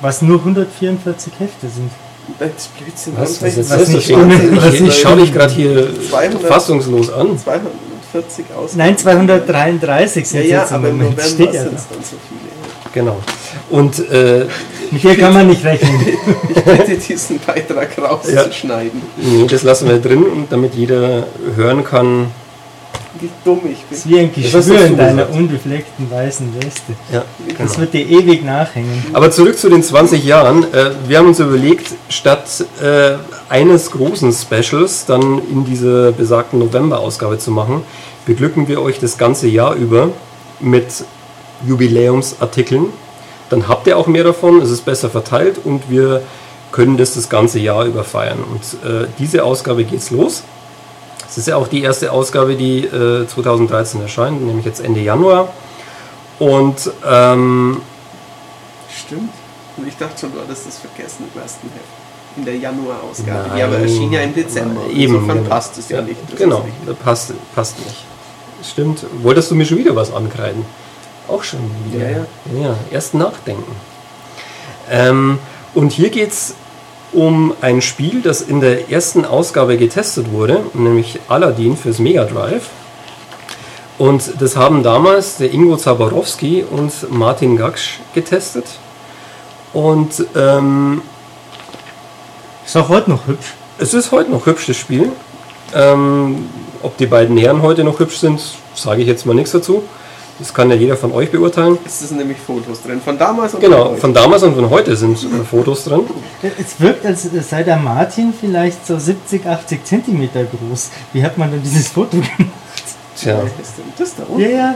Was nur 144 Hefte sind. Das ist Blödsinn. Was, was ist was das? nicht Ich, stimmt. ich, ich schaue dich gerade hier 200 fassungslos an. 240 Ausgaben. Nein, 233 sind Ja, es ja, jetzt im aber im Moment. November Steht ja sind da. es dann so viele. Genau. Und äh, Mit dir kann man nicht rechnen. Ich bitte diesen Beitrag rauszuschneiden. nee, das lassen wir drin, und damit jeder hören kann. Wie dumm ich Das ist bin. wie ein Das Geschwür in deiner gesagt. unbefleckten weißen Weste. Ja, Das genau. wird dir ewig nachhängen. Aber zurück zu den 20 Jahren. Äh, wir haben uns überlegt, statt äh, eines großen Specials dann in dieser besagten November-Ausgabe zu machen, beglücken wir euch das ganze Jahr über mit Jubiläumsartikeln. Dann habt ihr auch mehr davon, es ist besser verteilt und wir können das das ganze Jahr über feiern. Und äh, diese Ausgabe geht's los. Es ist ja auch die erste Ausgabe, die äh, 2013 erscheint, nämlich jetzt Ende Januar. Und ähm, Stimmt. Und ich dachte schon, du hattest das vergessen im ersten Heft. In der Januar-Ausgabe. Die aber erschien ja im Dezember. Nein, eben, Insofern genau. passt es ja, nicht. Das genau, das passt, passt nicht. Stimmt. Wolltest du mir schon wieder was ankreiden? Auch schon wieder. Ja, ja. ja erst nachdenken. Ähm, und hier geht es um ein Spiel, das in der ersten Ausgabe getestet wurde, nämlich Aladdin fürs Mega Drive. Und das haben damals der Ingo Zaborowski und Martin Gaksch getestet. Und ähm, Ist auch heute noch hübsch. es ist heute noch hübsch, das Spiel. Ähm, ob die beiden Herren heute noch hübsch sind, sage ich jetzt mal nichts dazu. Das kann ja jeder von euch beurteilen. Es sind nämlich Fotos drin. Von damals und Genau, heute. von damals und von heute sind äh, Fotos drin. Es wirkt, als sei der Martin vielleicht so 70, 80 Zentimeter groß. Wie hat man denn dieses Foto gemacht? Tja, Was ist denn das da Ja, unten? ja.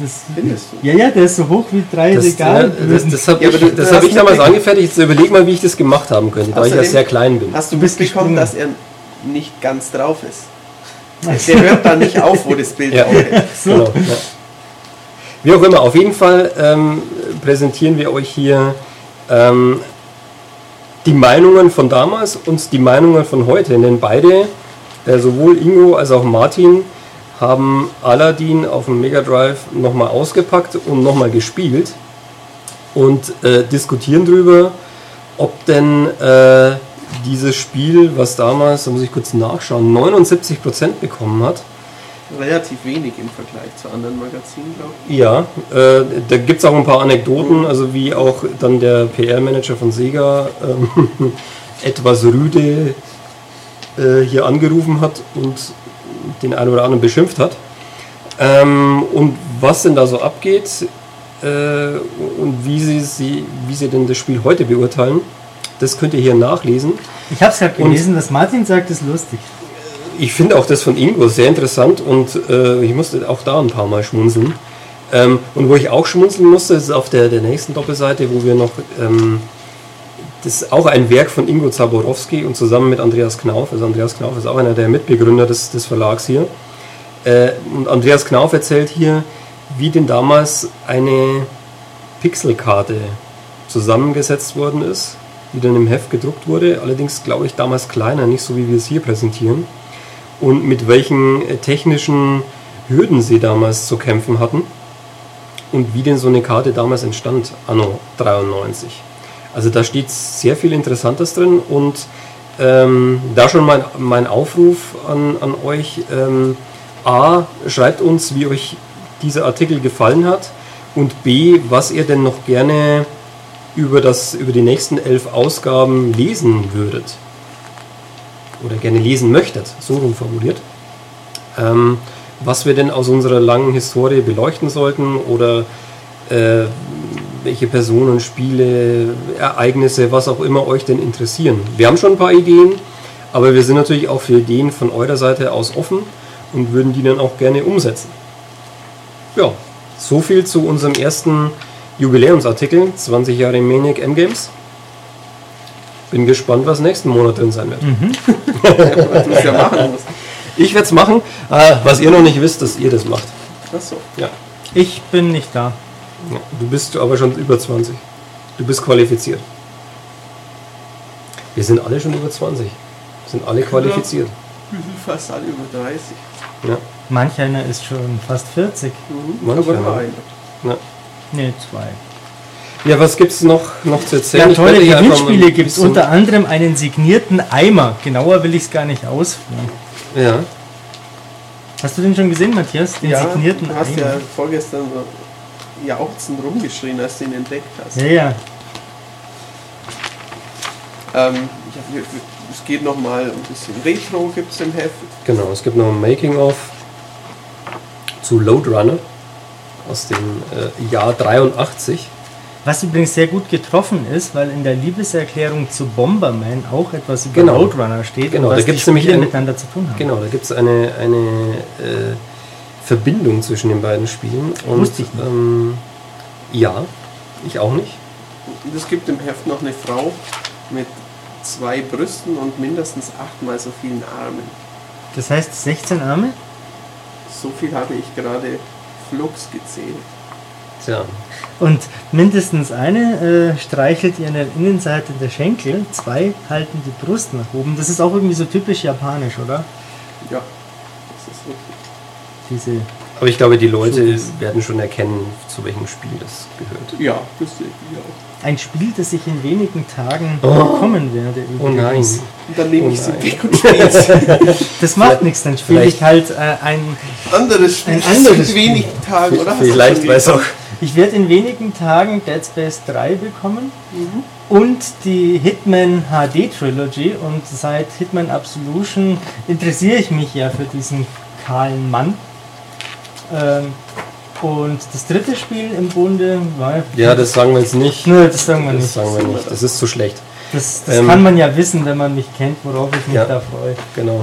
Das Findest du? ja, ja, der ist so hoch wie drei das, ja, Regalböden. das, das habe Ja, ich, das hab ich damals angefertigt. Jetzt überleg mal, wie ich das gemacht haben könnte, da ich ja sehr klein bin. Hast du, mitbekommen, dass er nicht ganz drauf ist? Der hört da nicht auf, wo das Bild Ja. aufhört. Genau, ja. Wie auch immer, auf jeden Fall ähm, präsentieren wir euch hier ähm, die Meinungen von damals und die Meinungen von heute. Denn beide, äh, sowohl Ingo als auch Martin, haben Aladdin auf dem Mega Drive nochmal ausgepackt und nochmal gespielt und äh, diskutieren darüber, ob denn äh, dieses Spiel, was damals, da muss ich kurz nachschauen, 79% bekommen hat, Relativ wenig im Vergleich zu anderen Magazinen, glaube ich. Ja, äh, da gibt es auch ein paar Anekdoten, also wie auch dann der PR-Manager von Sega ähm, etwas rüde äh, hier angerufen hat und den einen oder anderen beschimpft hat. Ähm, und was denn da so abgeht äh, und wie sie, sie, wie sie denn das Spiel heute beurteilen, das könnt ihr hier nachlesen. Ich habe es gerade Und- gelesen, was Martin sagt, ist lustig. Ich finde auch das von Ingo sehr interessant und äh, ich musste auch da ein paar Mal schmunzeln. Ähm, und wo ich auch schmunzeln musste, ist auf der, der nächsten Doppelseite, wo wir noch, ähm, das ist auch ein Werk von Ingo Zaborowski und zusammen mit Andreas Knauf, also Andreas Knauf ist auch einer der Mitbegründer des, des Verlags hier. Äh, und Andreas Knauf erzählt hier, wie denn damals eine Pixelkarte zusammengesetzt worden ist, die dann im Heft gedruckt wurde, allerdings glaube ich damals kleiner, nicht so wie wir es hier präsentieren und mit welchen äh, technischen Hürden sie damals zu kämpfen hatten und wie denn so eine Karte damals entstand, anno 93. Also da steht sehr viel Interessantes drin und ähm, da schon mein, mein Aufruf an, an euch. Ähm, A, schreibt uns, wie euch dieser Artikel gefallen hat und B, was ihr denn noch gerne über, das, über die nächsten elf Ausgaben lesen würdet oder gerne lesen möchtet, so rum formuliert. Ähm, was wir denn aus unserer langen Historie beleuchten sollten oder äh, welche Personen, Spiele, Ereignisse, was auch immer euch denn interessieren. Wir haben schon ein paar Ideen, aber wir sind natürlich auch für Ideen von eurer Seite aus offen und würden die dann auch gerne umsetzen. Ja, so viel zu unserem ersten Jubiläumsartikel, 20 Jahre Maniac M-Games. Bin gespannt, was nächsten Monat drin sein wird. Was du es ja machen musst. Ich werde es machen. Äh, was ihr noch nicht wisst, dass ihr das macht. Achso. Ja. Ich bin nicht da. ja. Du bist aber schon über 20. Du bist qualifiziert. Wir sind alle schon über 20. Wir sind alle qualifiziert. Wir sind fast alle über 30. Ja. Manch einer ist schon fast 40. Mhm. Manch einer. Ja. Ne, zwei. ja, was gibt es noch, noch zu erzählen? Ja, tolle Gewinnspiele gibt es. Unter anderem einen signierten Eimer. Genauer will ich es gar nicht ausführen. Ja. Hast du den schon gesehen, Matthias? Den Ja, signierten du hast Eimer. ja vorgestern so jauchzend rumgeschrien, als du ihn entdeckt hast. Ja, ja. Ähm, ich hab, es geht nochmal ein bisschen Retro gibt es im Heft. Genau, es gibt noch ein Making-of zu Load Runner aus dem äh, Jahr 83. Was übrigens sehr gut getroffen ist, weil in der Liebeserklärung zu Bomberman auch etwas über Genau. Roadrunner steht Genau, und da was gibt's die nämlich ein- miteinander zu tun haben. Genau, da gibt es eine, eine äh, Verbindung zwischen den beiden Spielen. Und, Wusste ich nicht. Ähm, ja, ich auch nicht. Und es gibt im Heft noch eine Frau mit zwei Brüsten und mindestens achtmal so vielen Armen. Das heißt 16 Arme? So viel habe ich gerade Flux gezählt. Tja, Und mindestens eine äh, streichelt ihr an der Innenseite der Schenkel, zwei halten die Brust nach oben. Das ist auch irgendwie so typisch japanisch, oder? Ja, das ist wirklich. Diese aber ich glaube, die Leute So. werden schon erkennen, zu welchem Spiel das gehört. Ja, das sehe ich auch. ein Spiel, das ich in wenigen Tagen Oh. bekommen werde. Oh nein. übrigens. Und dann nehme Oh ich sie nein. weg und spiele. Das macht nichts, dann spiele ich halt äh, ein. Anderes Spiel. Ein anderes in wenigen Tagen, oder? Vielleicht weiß auch. Ich werde in wenigen Tagen Dead Space 3 bekommen und die Hitman HD Trilogy. Und seit Hitman Absolution interessiere ich mich ja für diesen kahlen Mann. Ähm, und das dritte Spiel im Bunde war. Ja, das sagen wir jetzt nicht. Nö, das sagen wir Das nicht. sagen wir nicht. Das ist zu schlecht. Das, das Ähm, kann man ja wissen, wenn man mich kennt, worauf ich mich Ja. da freue. Genau.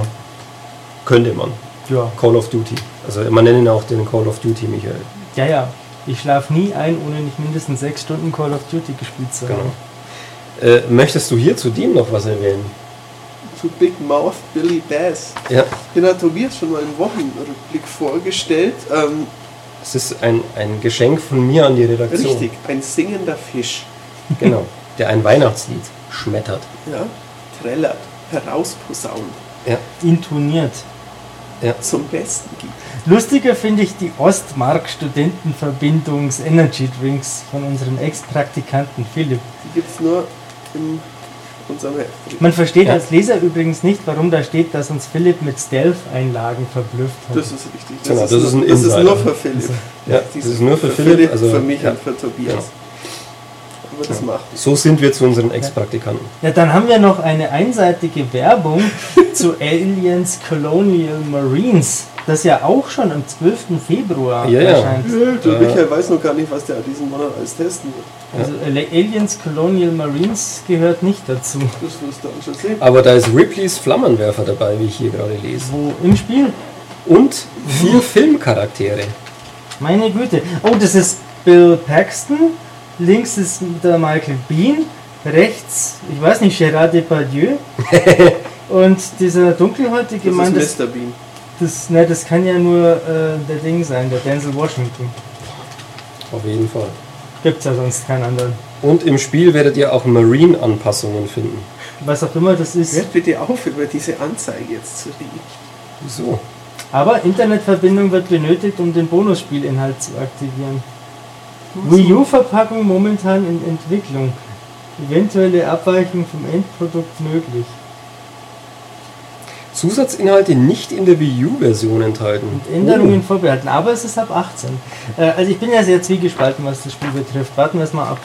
Könnte man. Ja. Call of Duty. Also man nennt ihn auch den Call of Duty Michael. Ja, ja. Ich schlafe nie ein, ohne nicht mindestens sechs Stunden Call of Duty gespielt zu Genau. haben. Äh, möchtest du hier zu dem noch was erwähnen? Zu Big Mouth Billy Bass. Ja, Den hat Tobias schon mal im Wochenrückblick vorgestellt. Ähm, es ist ein, ein Geschenk von mir an die Redaktion. richtig, ein singender Fisch. Genau. Der ein Weihnachtslied schmettert. Ja, trällert, herausposaunt, Ja, Intoniert. zum Besten gibt. Lustiger finde ich die Ostmark Studentenverbindungs Energy Drinks von unserem Ex-Praktikanten Philipp. Die gibt es nur in unserem Heft. Man versteht Ja. als Leser übrigens nicht, warum da steht, dass uns Philipp mit Stealth-Einlagen verblüfft hat. Das ist richtig. Das, Genau, ist, das ist nur, ein das ist nur für Philipp. ja das ist nur für Philipp. Also, für mich ja. und für Tobias. Aber das macht. So sind wir zu unseren Ex-Praktikanten. Ja, dann haben wir noch eine einseitige Werbung zu Aliens Colonial Marines, das ja auch schon am 12. Februar Ja, ja. erscheint. Der Äh, Michael weiß noch gar nicht, was der diesen Monat alles testen wird. Also Aliens Colonial Marines gehört nicht dazu. Das wirst du dann schon sehen. Aber da ist Ripleys Flammenwerfer dabei, wie ich hier gerade lese. Wo im Spiel? Und vier Filmcharaktere. Meine Güte. Oh, das ist Bill Paxton. Links ist der Michael Bean. Rechts, ich weiß nicht, Gerard Depardieu. Und dieser dunkelhäutige Das Mann, das, ist Mr. Bean. das, ne, das kann ja nur äh, der Ding sein, der Denzel Washington. Auf jeden Fall. Gibt's ja sonst keinen anderen. Und im Spiel werdet ihr auch Marine-Anpassungen finden. Was auch immer das ist. Hört bitte auf, über diese Anzeige jetzt zu reden. Wieso? Aber Internetverbindung wird benötigt, um den Bonusspielinhalt zu aktivieren. Wii U-Verpackung momentan in Entwicklung. Eventuelle Abweichung vom Endprodukt möglich. Zusatzinhalte nicht in der Wii U-Version enthalten. Und Änderungen vorbehalten. Aber es ist ab 18. Äh, also ich bin ja sehr zwiegespalten, was das Spiel betrifft. Warten wir es mal ab.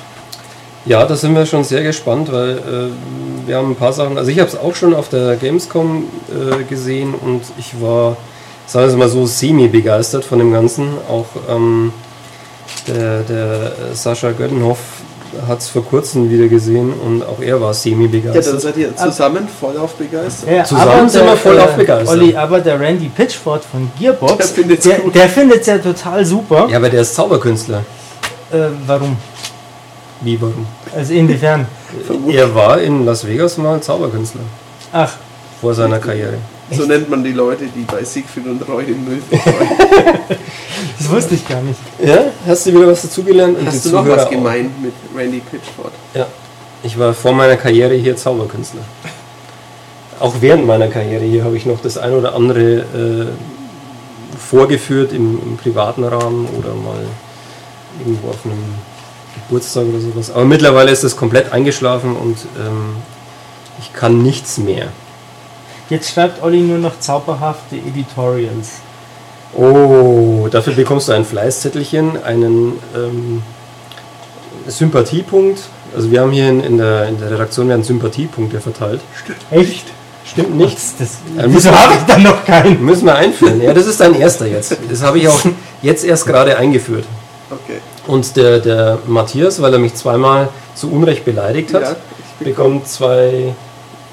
Ja, da sind wir schon sehr gespannt, weil äh, wir haben ein paar Sachen. Also ich habe es auch schon auf der Gamescom äh, gesehen und ich war, sagen wir es mal so, semi-begeistert von dem Ganzen. Auch ähm, der, der Sascha Göttenhoff hat es vor kurzem wieder gesehen und auch er war Ja, semi-begeistert. dann seid ihr zusammen voll auf begeistert. Ja, Zusammen sind wir voll auf begeistert. Olli, aber der Randy Pitchford von Gearbox, der findet es ja total super. ja, aber der ist Zauberkünstler. Äh, warum? Wie, warum? Also inwiefern? Er war in Las Vegas mal Zauberkünstler Ach, vor seiner Karriere. So nennt man die Leute, die bei Siegfried und Roy den Müll verstreuen. das wusste ich gar nicht. Ja, hast du wieder was dazugelernt? Und Hast du noch Zuhörer was auch. gemeint mit Randy Pitchford? Ja, ich war vor meiner Karriere hier Zauberkünstler. Auch während meiner Karriere hier habe ich noch das ein oder andere äh, vorgeführt im, im privaten Rahmen oder mal irgendwo auf einem Geburtstag oder sowas. Aber mittlerweile ist das komplett eingeschlafen und ähm, ich kann nichts mehr. Jetzt schreibt Olli nur noch zauberhafte Editorials. Oh, dafür bekommst du ein Fleißzettelchen, einen ähm, Sympathiepunkt. Also wir haben hier in, in, der, in der Redaktion werden Sympathiepunkte verteilt. Echt? Stimmt nicht. Nichts. Das, Ja, wieso müssen wir- habe ich dann noch keinen? Müssen wir einführen. Ja, das ist dein erster jetzt. Das habe ich auch jetzt erst gerade eingeführt. Okay. Und der, der Matthias, weil er mich zweimal zu Unrecht beleidigt hat, Ja, bekommt zwei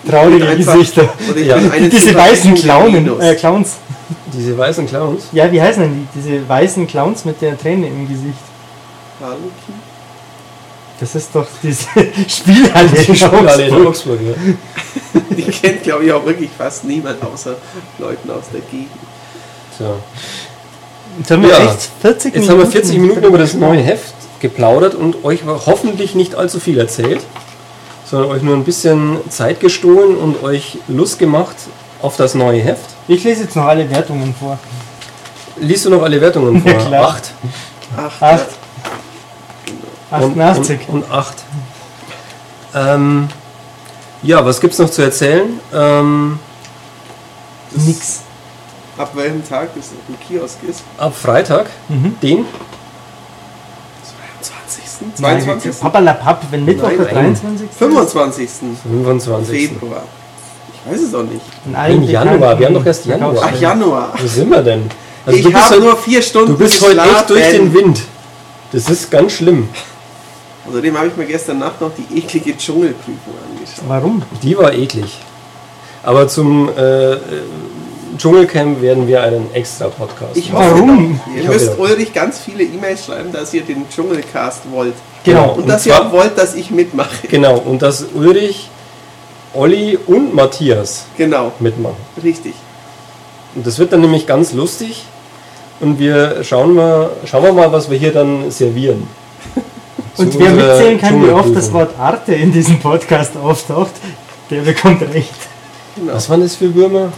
Traurige einfach- Gesichter. Ja. Diese weißen Clownen, äh, Clowns. diese weißen Clowns. Ja, wie heißen denn die? Diese weißen Clowns mit der Träne im Gesicht. Harlequin? Das ist doch diese Spielhalle in Spielhalle in Augsburg. Augsburg. Ja. Die kennt, glaube ich, auch wirklich fast niemand außer Leuten aus der Gegend. So. Jetzt haben wir Ja. echt 40 Jetzt haben wir 40 Minuten über das neue Heft geplaudert und euch hoffentlich nicht allzu viel erzählt, sondern euch nur ein bisschen Zeit gestohlen und euch Lust gemacht auf das neue Heft. Ich lese jetzt noch alle Wertungen vor. Liest du noch alle Wertungen vor? Ja, klar. Acht. Ach, Acht. Und- 88. Und, und acht. Ähm, ja, was gibt's noch zu erzählen? Ähm, Nix. ab welchem Tag das im Kiosk ist? ab Freitag, Mhm. den 22. Nein, 22. Pappalapapp, wenn Mittwoch Nein, der nein. 23. 25. 25. Februar. Ich weiß es auch nicht. In allen Im Januar, wir haben doch erst Januar. Ach, Januar. Wo sind wir denn? Also ich du bist, habe nur vier Stunden du bist heute echt durch den Wind. Das ist ganz schlimm. Außerdem habe ich mir gestern Nacht noch die eklige Dschungelprüfung angeschaut. Warum? Die war eklig. Aber zum äh, Dschungelcamp werden wir einen extra Podcast Ich machen. hoffe Warum? Ihr Ich müsst. Ulrich ganz viele E-Mails schreiben, dass ihr den Dschungelcast wollt. Genau. Und, Und dass ihr zwar- auch wollt, dass ich mitmache. Genau, und dass Ulrich, Olli und Matthias Genau, mitmachen. richtig. Und das wird dann nämlich ganz lustig. Und wir schauen mal, schauen wir mal, was wir hier dann servieren. Und wer mitzählen kann, wie oft das Wort Arte in diesem Podcast auftaucht, der bekommt recht. Genau. Was waren das für Würmer?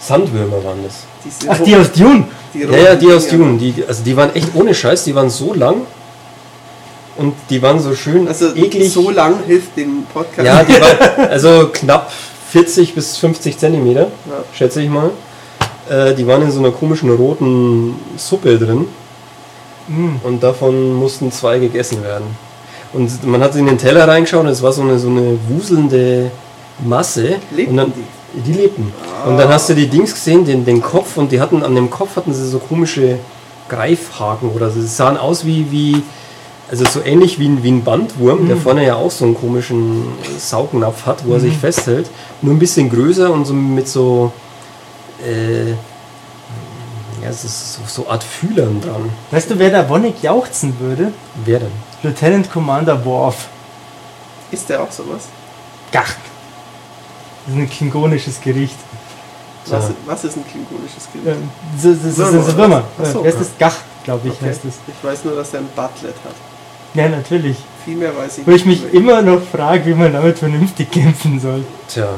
Sandwürmer waren das. Diese Ach, die aus Dune. die Ja, ja, die aus. Dune. Die, also die waren echt ohne Scheiß, die waren so lang. Und die waren so schön Also eklig. so lang hilft dem Podcast. Ja, die waren also knapp 40 bis 50 Zentimeter, Ja. schätze ich mal. Äh, die waren in so einer komischen roten Suppe drin. Mm. Und davon mussten zwei gegessen werden. Und man hat in den Teller reingeschaut und es war so eine, so eine wuselnde Masse. Lebten und dann, die? Lebten. Und dann hast du die Dings gesehen, den, den Kopf, und die hatten an dem Kopf hatten sie so komische Greifhaken oder so. Sie sahen aus wie, wie also so ähnlich wie ein, wie ein Bandwurm, der vorne ja auch so einen komischen Saugnapf hat, wo er sich festhält. Nur ein bisschen größer und so mit so äh, ja, es ist so, so Art Fühlern dran. Weißt du, wer da wonnig jauchzen würde? Wer denn? Lieutenant Commander Worf. Ist der auch sowas? Gach. Das ist ein klingonisches Gericht. Was, Ja. was ist ein klingonisches Gericht? So, so, so, Würmer, so, so Würmer. So. Wer ist das? Gach, glaube ich, Okay. heißt es. Ich weiß nur, dass er ein Butlet hat. Ja, natürlich. Viel mehr weiß ich Wo ich mich nicht. immer noch frage, wie man damit vernünftig kämpfen soll. Tja,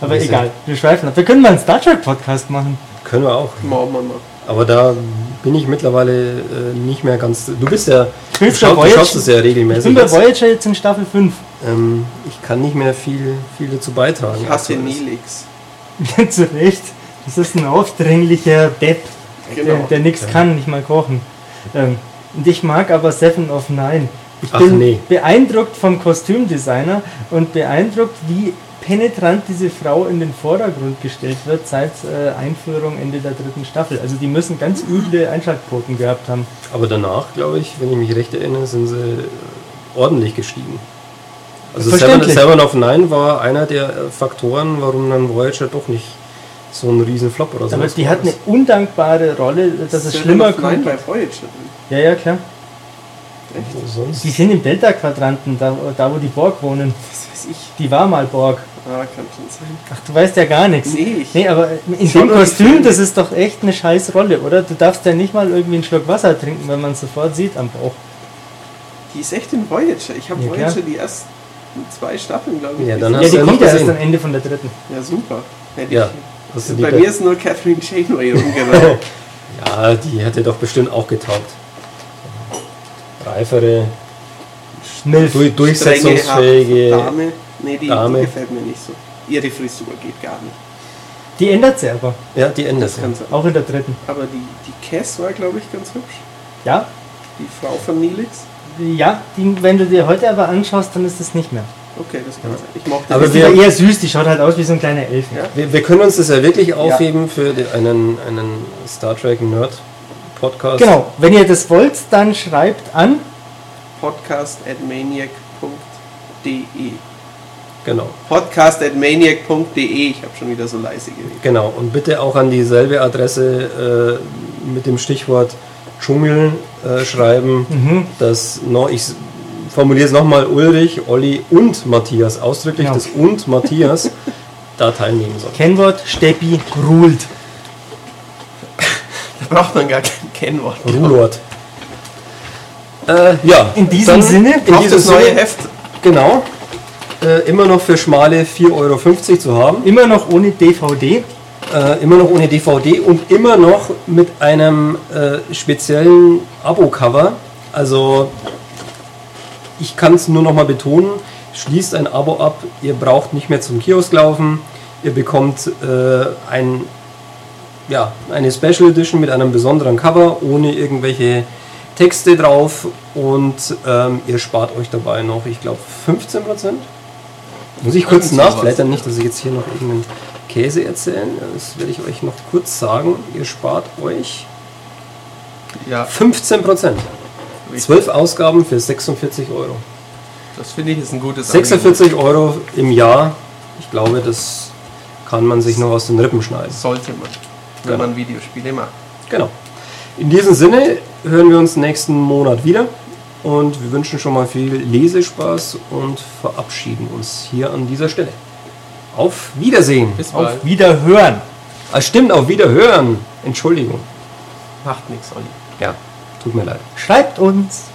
Aber egal, wir schweifen ab. Wir können mal einen Star Trek Podcast machen. können wir auch. Machen wir mal. Aber da bin ich mittlerweile äh, nicht mehr ganz. Du bist ja. Du, bin schau, bei du Voyager- schaust es ja Ich regelmäßig. bin bei. Voyager jetzt in Staffel 5. ähm, ich kann nicht mehr viel, viel dazu beitragen. Ich hasse Nilix. Zu Recht. Das ist ein aufdringlicher Depp, der, Genau. der nichts kann, nicht mal kochen. Ähm, und ich mag aber Seven of Nine. Ich Ach, bin nee. beeindruckt vom Kostümdesigner und beeindruckt, wie penetrant diese Frau in den Vordergrund gestellt wird seit äh, Einführung Ende der dritten Staffel. Also die müssen ganz üble Einschaltquoten gehabt haben. Aber danach, glaube ich, wenn ich mich recht erinnere, sind sie äh, ordentlich gestiegen. Also Seven. Seven of Nine war einer der äh, Faktoren, warum dann Voyager doch nicht so ein riesen Flop oder so Aber die hat eine undankbare Rolle, dass es schlimmer of Nine kommt. bei Voyager. Ja, ja, klar. Sonst? Die sind im Delta-Quadranten, da, da wo die Borg wohnen. Was weiß ich. Die war mal Borg. Ah, kann schon sein. Ach, du weißt ja gar nichts. Nee, ich- nee aber in dem die Kostüm, das ist doch echt eine scheiß Rolle, oder? Du darfst ja nicht mal irgendwie einen Schluck Wasser trinken, wenn man es sofort sieht am Bauch. Die ist echt in Voyager. Ich habe Ja, Voyager klar. die ersten zwei Staffeln, glaube ich. Ja, dann Ja, Hast die du ja kommt nicht ja erst am Ende von der dritten. Ja, super. Hätte Ja, ich, die bei be- mir ist nur Catherine Janeway rumgelaufen. Ja, die hätte doch bestimmt auch getaugt. Reifere, du durchsetzungsfähige. Dame. Nee, die, Dame. die gefällt mir nicht so. Ihre Frisur geht gar nicht. Die ändert sie aber. Ja, die ändert Das kann sein. Auch in der dritten. Aber die, die Cass war, glaube ich, ganz hübsch. Ja, Die Frau von Neelix. ja, die, wenn du dir heute aber anschaust, dann ist es nicht mehr. Okay, das kann sein. Ich mochte Aber wir- war eher süß, die schaut halt aus wie so ein kleiner Elf. Ja. Wir, wir können uns das ja wirklich aufheben für die, einen, einen Star Trek Nerd Podcast. Genau, wenn ihr das wollt, dann schreibt an. podcast at maniac.de. Genau. Podcast at maniac.de. Ich habe schon wieder so leise geredet. Genau. Und bitte auch an dieselbe Adresse äh, mit dem Stichwort Dschungel äh, schreiben, Mhm. dass noch, ich formuliere es nochmal Ulrich, Olli und Matthias, ausdrücklich Genau. das und Matthias da teilnehmen sollen. Kennwort Steppi ruled. Da braucht man gar kein Kennwort. Rulort. Äh, ja, In diesem dann- Sinne, in diesem das neue Sinne, Heft. genau, äh, immer noch für schmale 4,50 Euro zu haben. immer noch ohne DVD. Äh, immer noch ohne DVD und immer noch mit einem äh, speziellen Abo-Cover. Also ich kann es nur noch mal betonen, schließt ein Abo ab, ihr braucht nicht mehr zum Kiosk laufen, ihr bekommt äh, ein, ja, eine Special Edition mit einem besonderen Cover, ohne irgendwelche Texte drauf und ähm, ihr spart euch dabei noch, ich glaube, 15%. Muss ich kurz nachblättern, nicht, dass ich jetzt hier noch irgendeinen Käse erzählen. Das werde ich euch noch kurz sagen. Ihr spart euch Ja, 15%. 12 Ausgaben für 46 Euro. das finde ich ist ein gutes 46 Euro im Jahr. Ich glaube, das kann man sich noch aus den Rippen schneiden. Angebot. Sollte man, wenn Genau. man Videospiele macht. Genau. In diesem Sinne hören wir uns nächsten Monat wieder und wir wünschen schon mal viel Lesespaß und verabschieden uns hier an dieser Stelle. Auf Wiedersehen. Bis bald. Auf Wiederhören. Ah, stimmt, auf Wiederhören. Entschuldigung. Macht nichts, Olli. Ja, tut mir leid. Schreibt uns.